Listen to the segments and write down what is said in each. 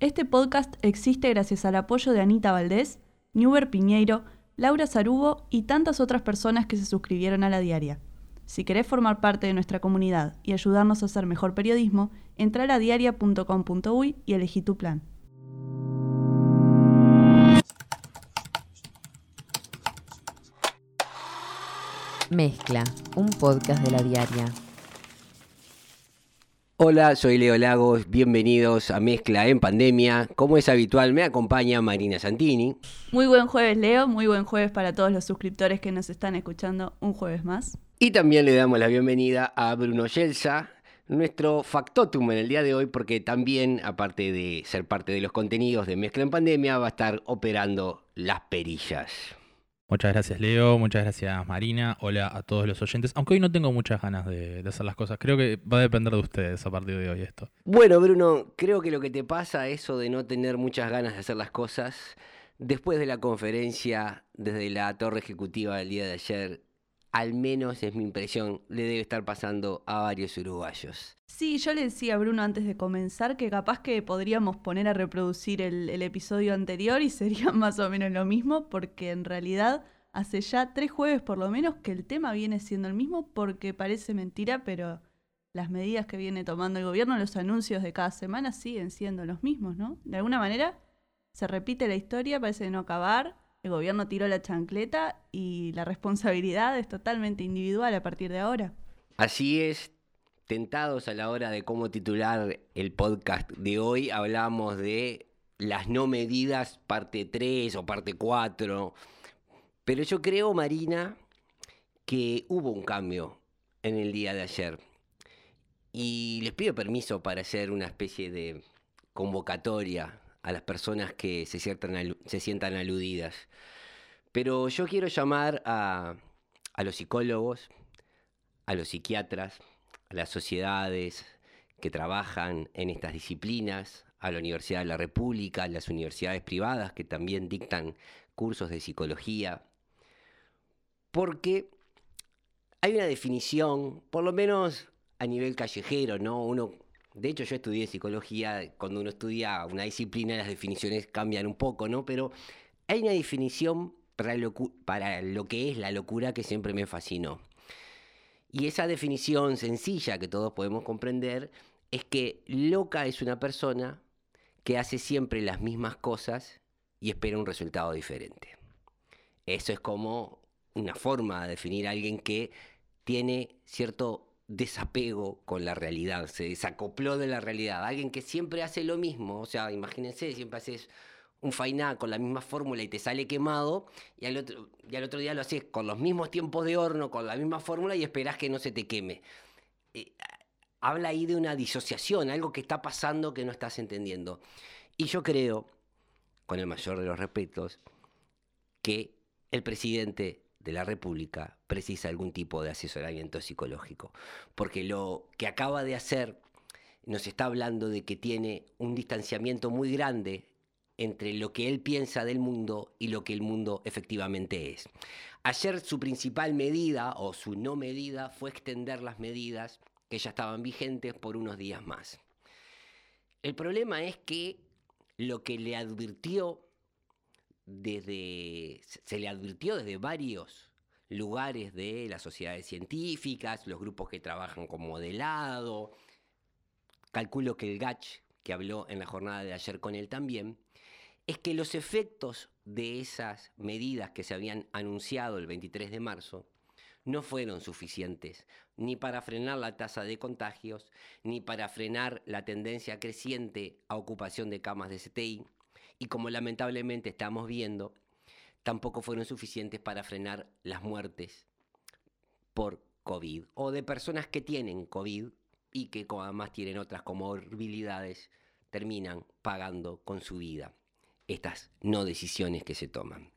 Este podcast existe gracias al apoyo de Anita Valdés, Newber Piñeiro, Laura Sarubo y tantas otras personas que se suscribieron a la diaria. Si querés formar parte de nuestra comunidad y ayudarnos a hacer mejor periodismo, entra a diaria.com.uy y elegí tu plan. Mezcla, un podcast de la diaria. Hola, soy Leo Lagos, bienvenidos a Mezcla en Pandemia. Como es habitual, me acompaña Marina Santini. Muy buen jueves, Leo. Muy buen jueves para todos los suscriptores que nos están escuchando un jueves más. Y también le damos la bienvenida a Bruno Yelsa, nuestro factotum en el día de hoy, porque también, aparte de ser parte de los contenidos de Mezcla en Pandemia, va a estar operando las perillas. Muchas gracias Leo, muchas gracias Marina, hola a todos los oyentes, aunque hoy no tengo muchas ganas de, hacer las cosas, creo que va a depender de ustedes a partir de hoy esto. Bueno Bruno, creo que lo que te pasa, eso de no tener muchas ganas de hacer las cosas, después de la conferencia desde la torre ejecutiva del día de ayer, al menos es mi impresión, le debe estar pasando a varios uruguayos. Sí, yo le decía a Bruno antes de comenzar que capaz que podríamos poner a reproducir el, episodio anterior y sería más o menos lo mismo, porque en realidad hace ya tres jueves por lo menos que el tema viene siendo el mismo, porque parece mentira, pero las medidas que viene tomando el gobierno, los anuncios de cada semana siguen siendo los mismos, ¿no? De alguna manera se repite la historia, parece no acabar el gobierno tiró la chancleta y la responsabilidad es totalmente individual a partir de ahora. Así es, tentados a la hora de cómo titular el podcast de hoy, hablamos de las no medidas parte 3 o parte 4. Pero yo creo, Marina, que hubo un cambio en el día de ayer. Y les pido permiso para hacer una especie de convocatoria a las personas que se, se sientan aludidas. Pero yo quiero llamar a, a los psicólogos, a los psiquiatras, a las sociedades que trabajan en estas disciplinas, a la Universidad de la República, a las universidades privadas que también dictan cursos de psicología, porque hay una definición, por lo menos a nivel callejero, ¿no? Uno de hecho, yo estudié psicología, cuando uno estudia una disciplina las definiciones cambian un poco, ¿no? Pero hay una definición para lo, para lo que es la locura que siempre me fascinó. Y esa definición sencilla que todos podemos comprender es que loca es una persona que hace siempre las mismas cosas y espera un resultado diferente. Eso es como una forma de definir a alguien que tiene cierto desapego con la realidad, se desacopló de la realidad. Alguien que siempre hace lo mismo, o sea, imagínense, siempre haces un fainá con la misma fórmula y te sale quemado, y al otro, y al otro día lo haces con los mismos tiempos de horno, con la misma fórmula y esperás que no se te queme. Eh, habla ahí de una disociación, algo que está pasando que no estás entendiendo. Y yo creo, con el mayor de los respetos, que el presidente de la República precisa algún tipo de asesoramiento psicológico, porque lo que acaba de hacer nos está hablando de que tiene un distanciamiento muy grande entre lo que él piensa del mundo y lo que el mundo efectivamente es. Ayer su principal medida o su no medida fue extender las medidas que ya estaban vigentes por unos días más. El problema es que lo que le advirtió desde, se le advirtió desde varios lugares de las sociedades científicas, los grupos que trabajan con modelado. Calculo que el GACH, que habló en la jornada de ayer con él también, es que los efectos de esas medidas que se habían anunciado el 23 de marzo no fueron suficientes ni para frenar la tasa de contagios, ni para frenar la tendencia creciente a ocupación de camas de CTI, y como lamentablemente estamos viendo, tampoco fueron suficientes para frenar las muertes por COVID o de personas que tienen COVID y que además tienen otras comorbilidades, terminan pagando con su vida estas no decisiones que se toman.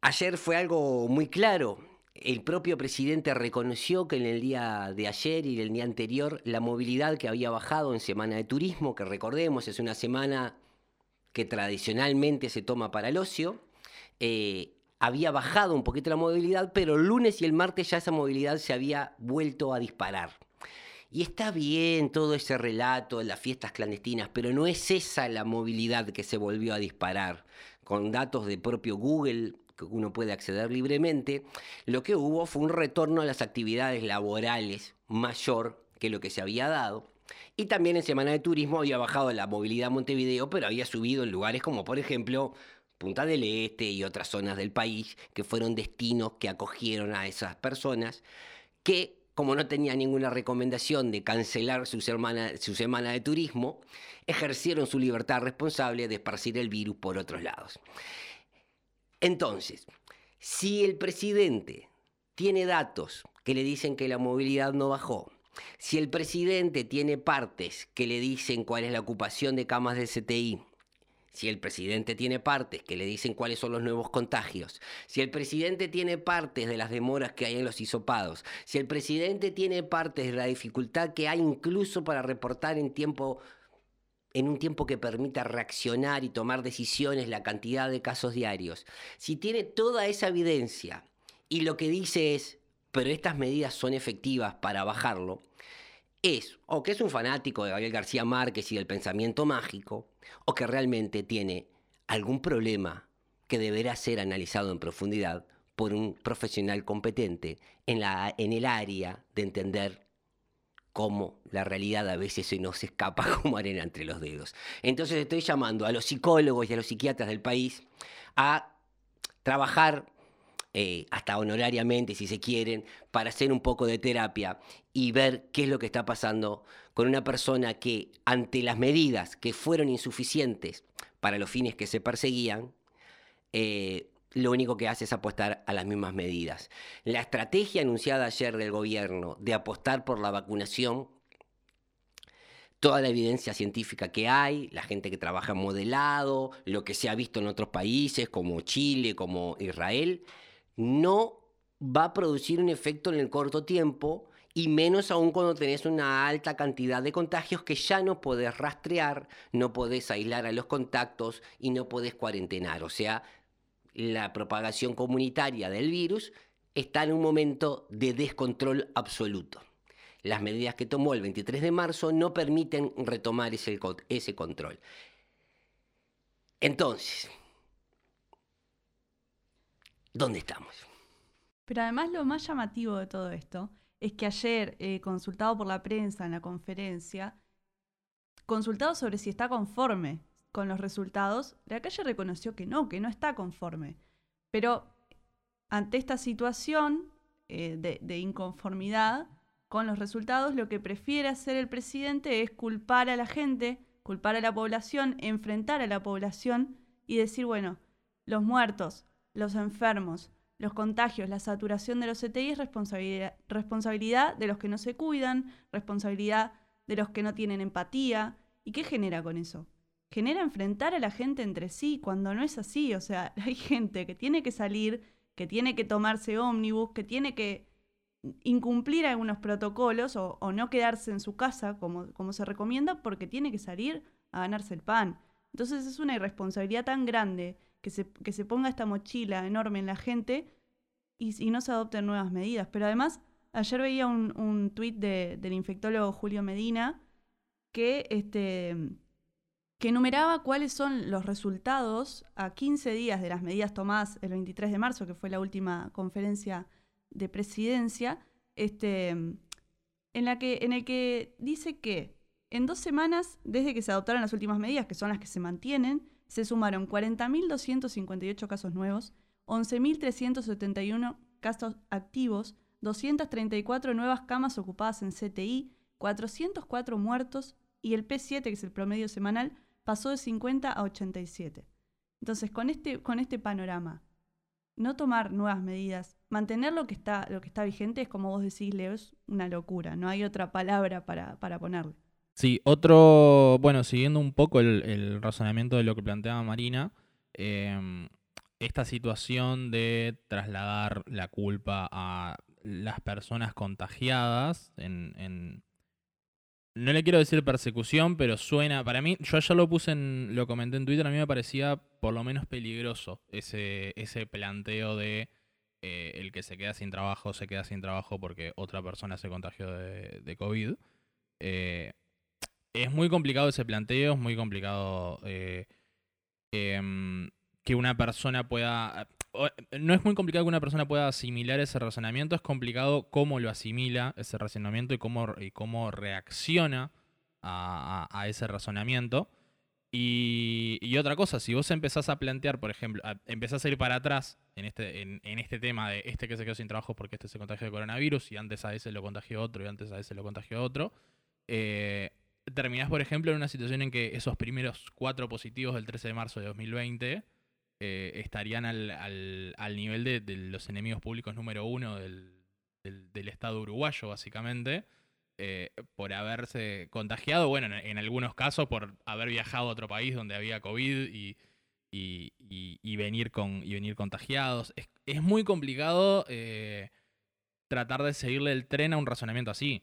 Ayer fue algo muy claro el propio presidente reconoció que en el día de ayer y el día anterior la movilidad que había bajado en Semana de Turismo, que recordemos es una semana que tradicionalmente se toma para el ocio, eh, había bajado un poquito la movilidad, pero el lunes y el martes ya esa movilidad se había vuelto a disparar. Y está bien todo ese relato de las fiestas clandestinas, pero no es esa la movilidad que se volvió a disparar. Con datos de propio Google, que uno puede acceder libremente, lo que hubo fue un retorno a las actividades laborales mayor que lo que se había dado. Y también en Semana de Turismo había bajado la movilidad a Montevideo, pero había subido en lugares como, por ejemplo, Punta del Este y otras zonas del país, que fueron destinos que acogieron a esas personas, que como no tenían ninguna recomendación de cancelar su semana, su semana de turismo, ejercieron su libertad responsable de esparcir el virus por otros lados. Entonces, si el presidente tiene datos que le dicen que la movilidad no bajó, si el presidente tiene partes que le dicen cuál es la ocupación de camas de CTI, si el presidente tiene partes que le dicen cuáles son los nuevos contagios, si el presidente tiene partes de las demoras que hay en los hisopados, si el presidente tiene partes de la dificultad que hay incluso para reportar en tiempo en un tiempo que permita reaccionar y tomar decisiones la cantidad de casos diarios. Si tiene toda esa evidencia y lo que dice es, pero estas medidas son efectivas para bajarlo, es o que es un fanático de Gabriel García Márquez y del pensamiento mágico, o que realmente tiene algún problema que deberá ser analizado en profundidad por un profesional competente en, la, en el área de entender cómo la realidad a veces se nos escapa como arena entre los dedos. Entonces estoy llamando a los psicólogos y a los psiquiatras del país a trabajar eh, hasta honorariamente, si se quieren, para hacer un poco de terapia y ver qué es lo que está pasando con una persona que ante las medidas que fueron insuficientes para los fines que se perseguían, eh, lo único que hace es apostar a las mismas medidas. La estrategia anunciada ayer del gobierno de apostar por la vacunación toda la evidencia científica que hay, la gente que trabaja modelado, lo que se ha visto en otros países como Chile, como Israel, no va a producir un efecto en el corto tiempo y menos aún cuando tenés una alta cantidad de contagios que ya no podés rastrear, no podés aislar a los contactos y no podés cuarentenar. O sea, la propagación comunitaria del virus está en un momento de descontrol absoluto. Las medidas que tomó el 23 de marzo no permiten retomar ese, ese control. Entonces, ¿dónde estamos? Pero además lo más llamativo de todo esto es que ayer, eh, consultado por la prensa en la conferencia, consultado sobre si está conforme con los resultados, la calle reconoció que no, que no está conforme. Pero ante esta situación eh, de, inconformidad con los resultados, lo que prefiere hacer el presidente es culpar a la gente, culpar a la población, enfrentar a la población y decir, bueno, los muertos, los enfermos, los contagios, la saturación de los CTI es responsabilidad, responsabilidad de los que no se cuidan, responsabilidad de los que no tienen empatía. ¿Y qué genera con eso? Genera enfrentar a la gente entre sí cuando no es así. O sea, hay gente que tiene que salir, que tiene que tomarse ómnibus, que tiene que incumplir algunos protocolos o, no quedarse en su casa como, como se recomienda porque tiene que salir a ganarse el pan. Entonces es una irresponsabilidad tan grande que se, que se ponga esta mochila enorme en la gente y, y no se adopten nuevas medidas. Pero además, ayer veía un, un tuit de, del infectólogo Julio Medina que, este, que enumeraba cuáles son los resultados a 15 días de las medidas tomadas el 23 de marzo, que fue la última conferencia de presidencia, este, en, la que, en el que dice que en dos semanas, desde que se adoptaron las últimas medidas, que son las que se mantienen, se sumaron 40.258 casos nuevos, 11.371 casos activos, 234 nuevas camas ocupadas en CTI, 404 muertos y el P7, que es el promedio semanal, pasó de 50 a 87. Entonces, con este, con este panorama, no tomar nuevas medidas, mantener lo que está, lo que está vigente es como vos decís, Leo, es una locura, no hay otra palabra para, para ponerle. Sí, otro, bueno, siguiendo un poco el, razonamiento de lo que planteaba Marina, em, esta situación de trasladar la culpa a las personas contagiadas en, no le quiero decir persecución, pero suena, para mí, yo ya lo puse en, lo comenté en Twitter, a mí me parecía por lo menos peligroso ese, ese planteo de eh, el que se queda sin trabajo, se queda sin trabajo porque otra persona se contagió de, de COVID. Eh, es muy complicado ese planteo, es muy complicado eh, em, que una persona pueda... No es muy complicado que una persona pueda asimilar ese razonamiento, es complicado cómo lo asimila ese razonamiento y cómo, y cómo reacciona a, ese razonamiento. Y, otra cosa, si vos empezás a plantear, por ejemplo, empezás a ir para atrás en este, en, este tema de este que se quedó sin trabajo porque este se contagió de coronavirus y antes a ese lo contagió otro y antes a ese lo contagió otro, eh, terminás, por ejemplo, en una situación en que esos primeros cuatro positivos del 13 de marzo de 2020 eh, estarían al, al, nivel de, los enemigos públicos número uno del, del, Estado uruguayo, básicamente, eh, por haberse contagiado, bueno, en, algunos casos por haber viajado a otro país donde había COVID y, y, venir, con, y venir contagiados. Es, es muy complicado eh, tratar de seguirle el tren a un razonamiento así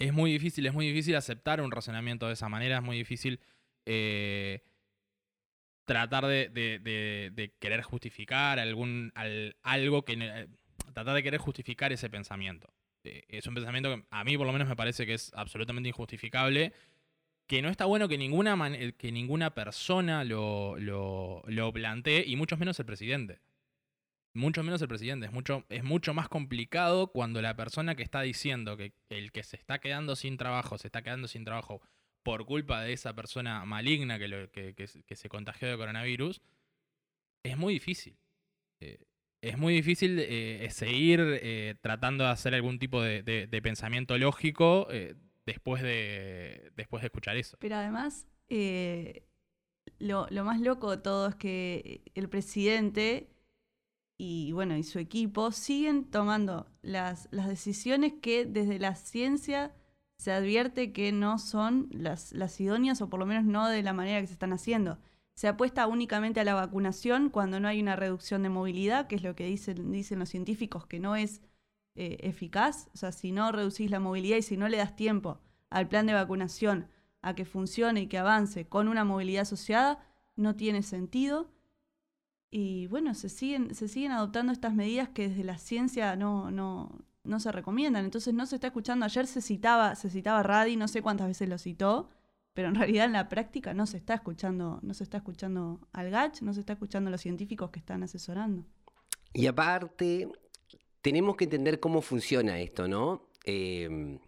es muy difícil, es muy difícil aceptar un razonamiento de esa manera, es muy difícil tratar de, querer justificar algún algo que eh, tratar de querer justificar ese pensamiento. Eh, es un pensamiento que a mí por lo menos me parece que es absolutamente injustificable, que no está bueno que ninguna, que ninguna persona lo, lo, lo plantee, y mucho menos el presidente mucho menos el presidente. Es mucho, es mucho más complicado cuando la persona que está diciendo que el que se está quedando sin trabajo, se está quedando sin trabajo por culpa de esa persona maligna que, se contagió de coronavirus, es muy difícil. Eh, es muy difícil eh, seguir eh, tratando de hacer algún tipo de, pensamiento lógico después, de, después de escuchar eso. Pero además, lo, más loco de todo es que el presidente y bueno, y su equipo siguen tomando las decisiones que desde la ciencia se advierte que no son las, idóneas o por lo menos no de la manera que se están haciendo. Se apuesta únicamente a la vacunación cuando no hay una reducción de movilidad, que es lo que dicen, dicen los científicos, que no es eh, eficaz. O sea, si no reducís la movilidad y si no le das tiempo al plan de vacunación a que funcione y que avance con una movilidad asociada, no tiene sentido. Y bueno, se siguen, se siguen adoptando estas medidas que desde la ciencia no, no, no se recomiendan. Entonces no se está escuchando. Ayer se citaba, se citaba Radi, no sé cuántas veces lo citó, pero en realidad en la práctica no se está escuchando, no se está escuchando al GACH, no se está escuchando a los científicos que están asesorando. Y aparte, tenemos que entender cómo funciona esto, ¿no? Em,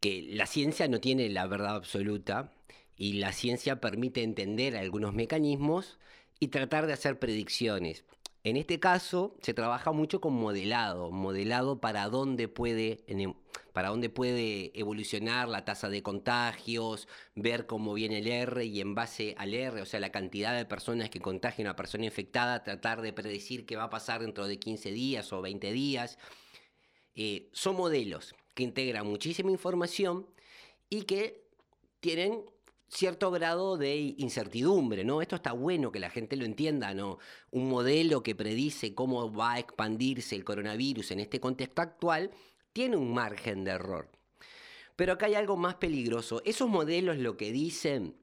que la ciencia no tiene la verdad absoluta y la ciencia permite entender algunos mecanismos y tratar de hacer predicciones. En este caso se trabaja mucho con modelado, modelado para dónde puede, para dónde puede evolucionar la tasa de contagios, ver cómo viene el R y en base al R, o sea, la cantidad de personas que contagian a una persona infectada, tratar de predecir qué va a pasar dentro de 15 días o 20 días. Eh, son modelos que integran muchísima información y que tienen cierto grado de incertidumbre, ¿no? Esto está bueno que la gente lo entienda, ¿no? Un modelo que predice cómo va a expandirse el coronavirus en este contexto actual tiene un margen de error. Pero acá hay algo más peligroso. Esos modelos lo que dicen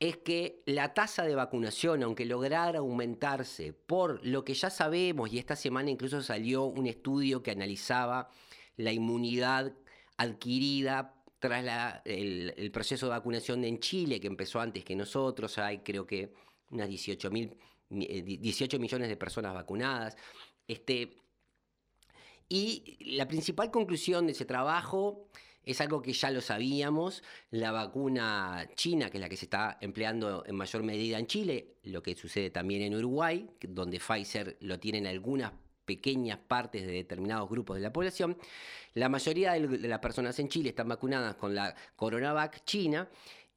es que la tasa de vacunación, aunque lograra aumentarse por lo que ya sabemos, y esta semana incluso salió un estudio que analizaba la inmunidad adquirida tras el, proceso de vacunación en Chile, que empezó antes que nosotros, hay creo que unas 18, 18 eh, millones de personas vacunadas. Este, y la principal conclusión de ese trabajo es algo que ya lo sabíamos, la vacuna china, que es la que se está empleando en mayor medida en Chile, lo que sucede también en Uruguay, donde Pfizer lo tiene en algunas pequeñas partes de determinados grupos de la población. La mayoría de las personas en Chile están vacunadas con la CoronaVac china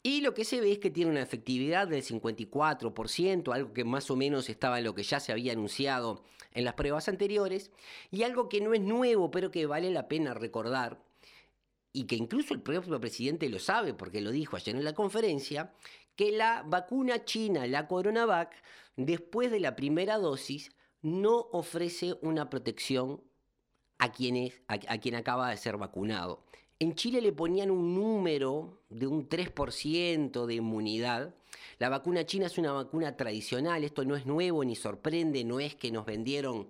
y lo que se ve es que tiene una efectividad del 54%, algo que más o menos estaba en lo que ya se había anunciado en las pruebas anteriores, y algo que no es nuevo, pero que vale la pena recordar, y que incluso el propio presidente lo sabe, porque lo dijo ayer en la conferencia, que la vacuna china, la CoronaVac, después de la primera dosis, no ofrece una protección a quien, a, quien acaba de ser vacunado. En Chile le ponían un número de un 3% de inmunidad. La vacuna china es una vacuna tradicional, esto no es nuevo ni sorprende, no es que nos vendieron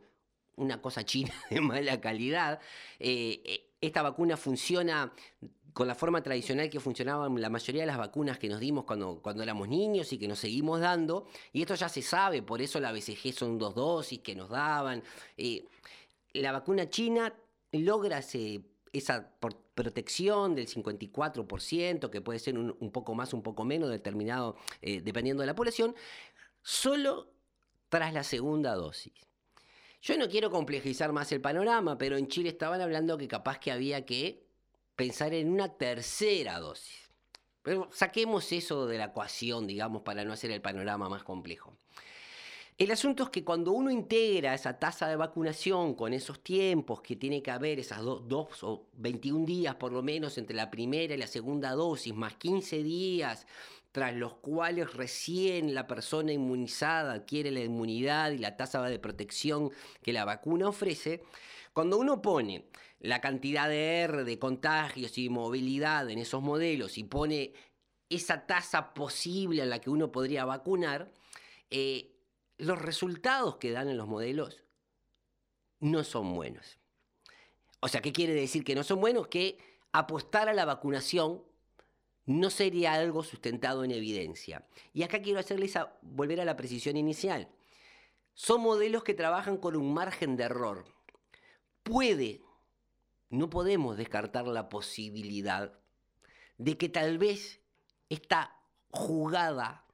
una cosa china de mala calidad. Eh, eh, esta vacuna funciona con la forma tradicional que funcionaban la mayoría de las vacunas que nos dimos cuando, cuando éramos niños y que nos seguimos dando. Y esto ya se sabe, por eso la BCG son dos dosis que nos daban. Eh, la vacuna china logra esa protección del 54%, que puede ser un, poco más, un poco menos, determinado eh, dependiendo de la población, solo tras la segunda dosis. Yo no quiero complejizar más el panorama, pero en Chile estaban hablando que capaz que había que pensar en una tercera dosis. Pero saquemos eso de la ecuación, digamos, para no hacer el panorama más complejo. El asunto es que cuando uno integra esa tasa de vacunación con esos tiempos que tiene que haber, esas dos o 21 días por lo menos entre la primera y la segunda dosis, más 15 días tras los cuales recién la persona inmunizada adquiere la inmunidad y la tasa de protección que la vacuna ofrece, cuando uno pone la cantidad de R de contagios y movilidad en esos modelos y pone esa tasa posible a la que uno podría vacunar, eh, los resultados que dan en los modelos no son buenos. O sea, ¿qué quiere decir que no son buenos? Que apostar a la vacunación no sería algo sustentado en evidencia. Y acá quiero hacerles volver a la precisión inicial. Son modelos que trabajan con un margen de error. Puede no podemos descartar la posibilidad de que tal vez esta jugada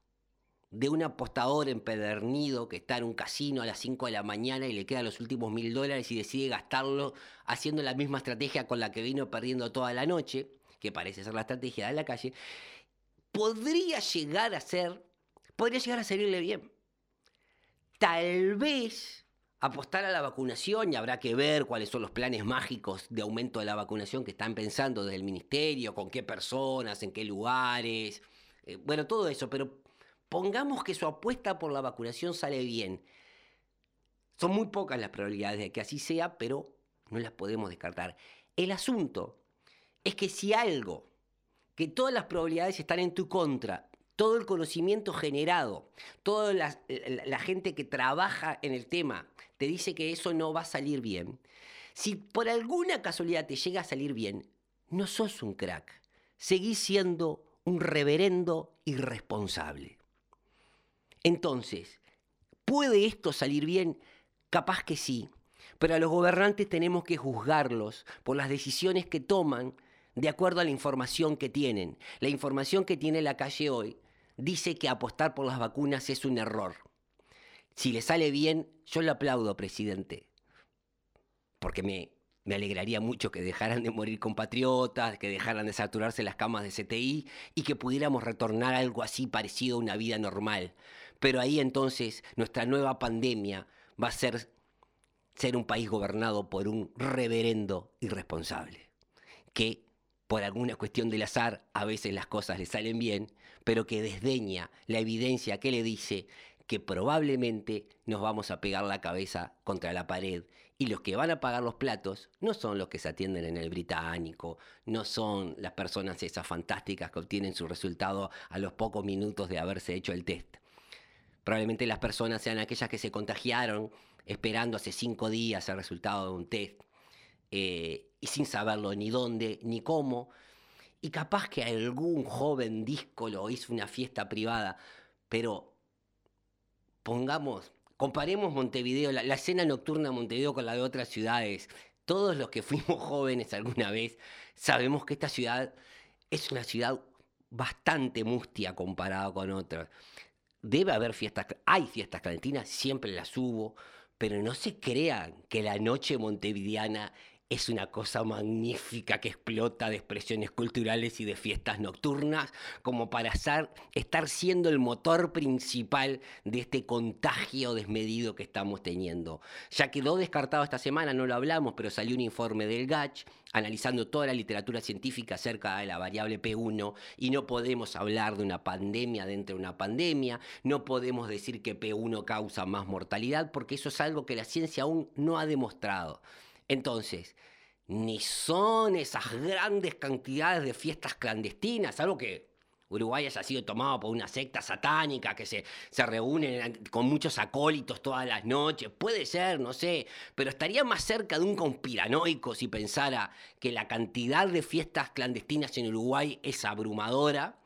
de un apostador empedernido que está en un casino a las 5 de la mañana y le quedan los últimos mil dólares y decide gastarlo haciendo la misma estrategia con la que vino perdiendo toda la noche, que parece ser la estrategia de la calle, podría llegar a ser, podría llegar a salirle bien. Tal vez apostar a la vacunación y habrá que ver cuáles son los planes mágicos de aumento de la vacunación que están pensando desde el ministerio, con qué personas, en qué lugares, eh, bueno, todo eso, pero pongamos que su apuesta por la vacunación sale bien. Son muy pocas las probabilidades de que así sea, pero no las podemos descartar. El asunto es que si algo, que todas las probabilidades están en tu contra, todo el conocimiento generado, toda la, gente que trabaja en el tema te dice que eso no va a salir bien, si por alguna casualidad te llega a salir bien, no sos un crack, seguís siendo un reverendo irresponsable. Entonces, ¿puede esto salir bien? Capaz que sí, pero a los gobernantes tenemos que juzgarlos por las decisiones que toman de acuerdo a la información que tienen. La información que tiene la calle hoy dice que apostar por las vacunas es un error. Si le sale bien, yo le aplaudo, presidente, porque me, me alegraría mucho que dejaran de morir compatriotas, que dejaran de saturarse las camas de CTI y que pudiéramos retornar a algo así parecido a una vida normal. Pero ahí entonces nuestra nueva pandemia va a ser ser un país gobernado por un reverendo irresponsable, que por alguna cuestión del azar a veces las cosas le salen bien, pero que desdeña la evidencia que le dice que probablemente nos vamos a pegar la cabeza contra la pared y los que van a pagar los platos no son los que se atienden en el británico, no son las personas esas fantásticas que obtienen su resultado a los pocos minutos de haberse hecho el test. Probablemente las personas sean aquellas que se contagiaron esperando hace cinco días el resultado de un test eh, y sin saberlo ni dónde ni cómo. Y capaz que algún joven díscolo hizo una fiesta privada, pero pongamos, comparemos Montevideo, la, escena nocturna de Montevideo con la de otras ciudades. Todos los que fuimos jóvenes alguna vez sabemos que esta ciudad es una ciudad bastante mustia comparada con otras. Debe haber fiestas, hay fiestas clandestinas, siempre las hubo, pero no se crean que la noche montevideana es una cosa magnífica que explota de expresiones culturales y de fiestas nocturnas, como para estar siendo el motor principal de este contagio desmedido que estamos teniendo. Ya quedó descartado esta semana, no lo hablamos, pero salió un informe del GACH analizando toda la literatura científica acerca de la variable P1 y no podemos hablar de una pandemia dentro de una pandemia, no podemos decir que P1 causa más mortalidad porque eso es algo que la ciencia aún no ha demostrado. Entonces, ni son esas grandes cantidades de fiestas clandestinas, algo que Uruguay haya sido tomado por una secta satánica que se, se reúne con muchos acólitos todas las noches. Puede ser, no sé, pero estaría más cerca de un conspiranoico si pensara que la cantidad de fiestas clandestinas en Uruguay es abrumadora.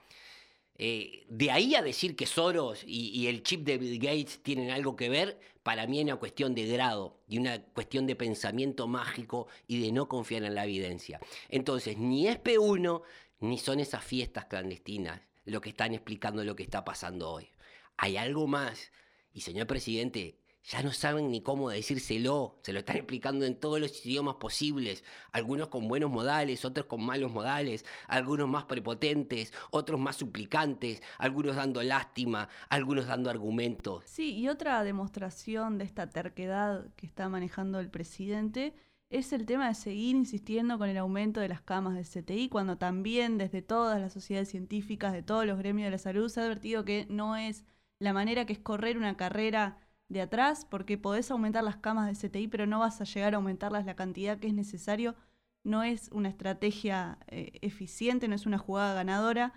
Eh, de ahí a decir que Soros y, el chip de Bill Gates tienen algo que ver, para mí es una cuestión de grado y una cuestión de pensamiento mágico y de no confiar en la evidencia. Entonces, ni es P1 ni son esas fiestas clandestinas lo que están explicando lo que está pasando hoy. Hay algo más. Y señor presidente, ya no saben ni cómo decírselo, se lo están explicando en todos los idiomas posibles, algunos con buenos modales, otros con malos modales, algunos más prepotentes, otros más suplicantes, algunos dando lástima, algunos dando argumentos. Sí, y otra demostración de esta terquedad que está manejando el presidente es el tema de seguir insistiendo con el aumento de las camas de CTI, cuando también desde todas las sociedades científicas, de todos los gremios de la salud, se ha advertido que no es la manera que es correr una carrera de atrás, porque podés aumentar las camas de CTI, pero no vas a llegar a aumentarlas la cantidad que es necesario. No es una estrategia eh, eficiente, no es una jugada ganadora.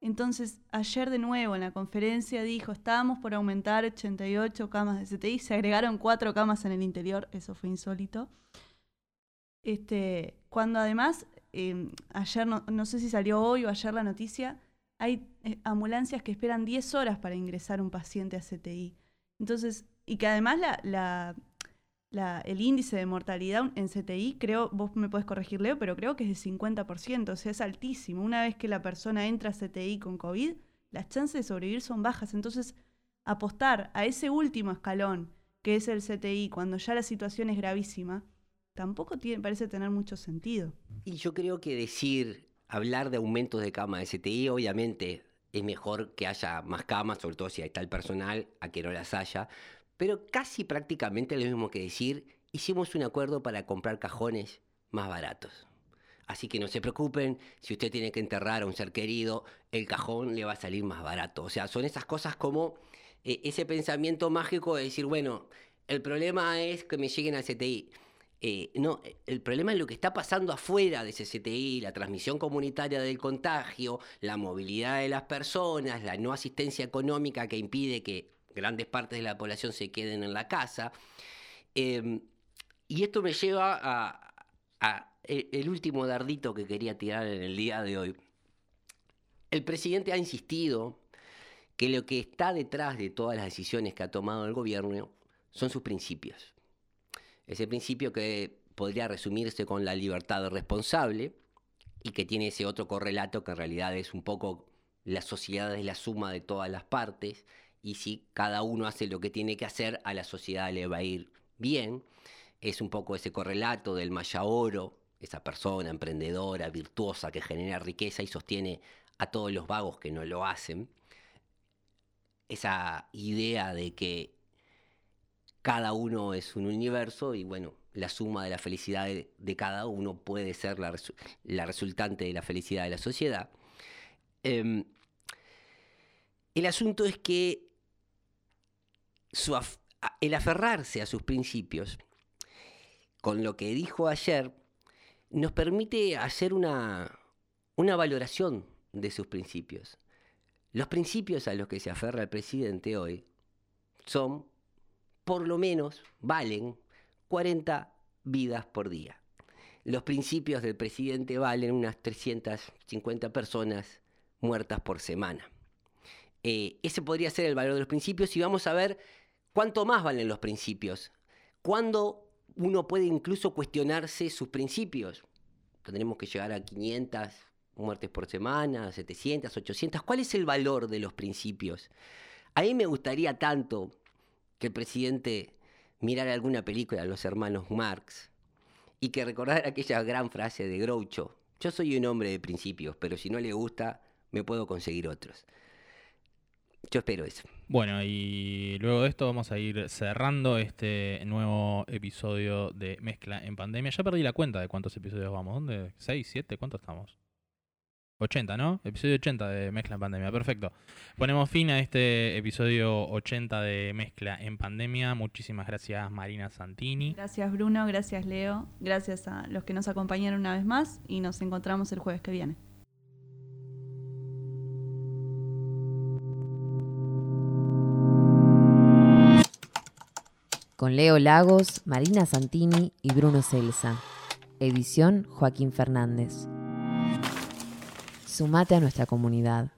Entonces, ayer de nuevo en la conferencia dijo, estábamos por aumentar 88 camas de CTI, se agregaron cuatro camas en el interior, eso fue insólito. Este, cuando además, eh, ayer, no, no, sé si salió hoy o ayer la noticia, hay eh, ambulancias que esperan 10 horas para ingresar un paciente a CTI. Entonces, y que además la, la, el índice de mortalidad en CTI, creo, vos me podés corregir, Leo, pero creo que es de 50%, o sea, es altísimo. Una vez que la persona entra a CTI con COVID, las chances de sobrevivir son bajas. Entonces, apostar a ese último escalón, que es el CTI, cuando ya la situación es gravísima, tampoco tiene, parece tener mucho sentido. Y yo creo que decir, hablar de aumentos de cama de CTI, obviamente es mejor que haya más camas, sobre todo si hay tal personal, a que no las haya, pero casi prácticamente lo mismo que decir, hicimos un acuerdo para comprar cajones más baratos. Así que no se preocupen, si usted tiene que enterrar a un ser querido, el cajón le va a salir más barato. O sea, son esas cosas como eh, ese pensamiento mágico de decir, bueno, el problema es que me lleguen al CTI. Eh, no, el problema es lo que está pasando afuera de ese CTI, la transmisión comunitaria del contagio, la movilidad de las personas, la no asistencia económica que impide que grandes partes de la población se queden en la casa. Eh, y esto me lleva a, a el último dardito que quería tirar en el día de hoy. El presidente ha insistido que lo que está detrás de todas las decisiones que ha tomado el gobierno son sus principios. Ese principio que podría resumirse con la libertad responsable y que tiene ese otro correlato que en realidad es un poco la sociedad es la suma de todas las partes y si cada uno hace lo que tiene que hacer, a la sociedad le va a ir bien. Es un poco ese correlato del Maya Oro, esa persona emprendedora, virtuosa, que genera riqueza y sostiene a todos los vagos que no lo hacen. Esa idea de que cada uno es un universo y bueno, la suma de la felicidad de, cada uno puede ser la, resultante de la felicidad de la sociedad. Eh, el asunto es que el aferrarse a sus principios, con lo que dijo ayer, nos permite hacer una, una valoración de sus principios. Los principios a los que se aferra el presidente hoy son por lo menos valen 40 vidas por día. Los principios del presidente valen unas 350 personas muertas por semana. Eh, ese podría ser el valor de los principios y vamos a ver cuánto más valen los principios. Cuándo uno puede incluso cuestionarse sus principios. Tendremos que llegar a 500 muertes por semana, 700, 800. ¿Cuál es el valor de los principios? A mí me gustaría tanto que el presidente mirara alguna película de los hermanos Marx y que recordara aquella gran frase de Groucho, yo soy un hombre de principios, pero si no le gusta, me puedo conseguir otros. Yo espero eso. Bueno, y luego de esto vamos a ir cerrando este nuevo episodio de Mezcla en Pandemia. Ya perdí la cuenta de cuántos episodios vamos. ¿Dónde? ¿6, 7? ¿Cuántos estamos? 80, ¿no? Episodio 80 de Mezcla en Pandemia, perfecto. Ponemos fin a este episodio 80 de Mezcla en Pandemia. Muchísimas gracias Marina Santini. Gracias Bruno, gracias Leo, gracias a los que nos acompañaron una vez más y nos encontramos el jueves que viene. Con Leo Lagos, Marina Santini y Bruno Celsa. Edición Joaquín Fernández. Sumate a nuestra comunidad.